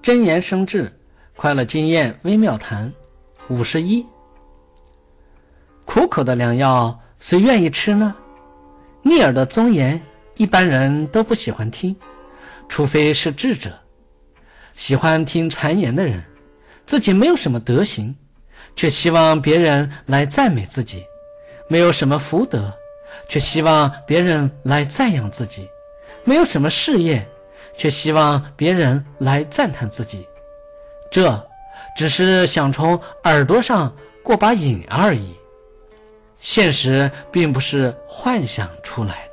真言生智，快乐经验微妙谈。五十一，苦口的良药，谁愿意吃呢？逆耳的忠言，一般人都不喜欢听，除非是智者。喜欢听谗言的人，自己没有什么德行，却希望别人来赞美自己；没有什么福德，却希望别人来赞扬自己；没有什么事业。却希望别人来赞叹自己，这只是想从耳朵上过把瘾而已。现实并不是幻想出来。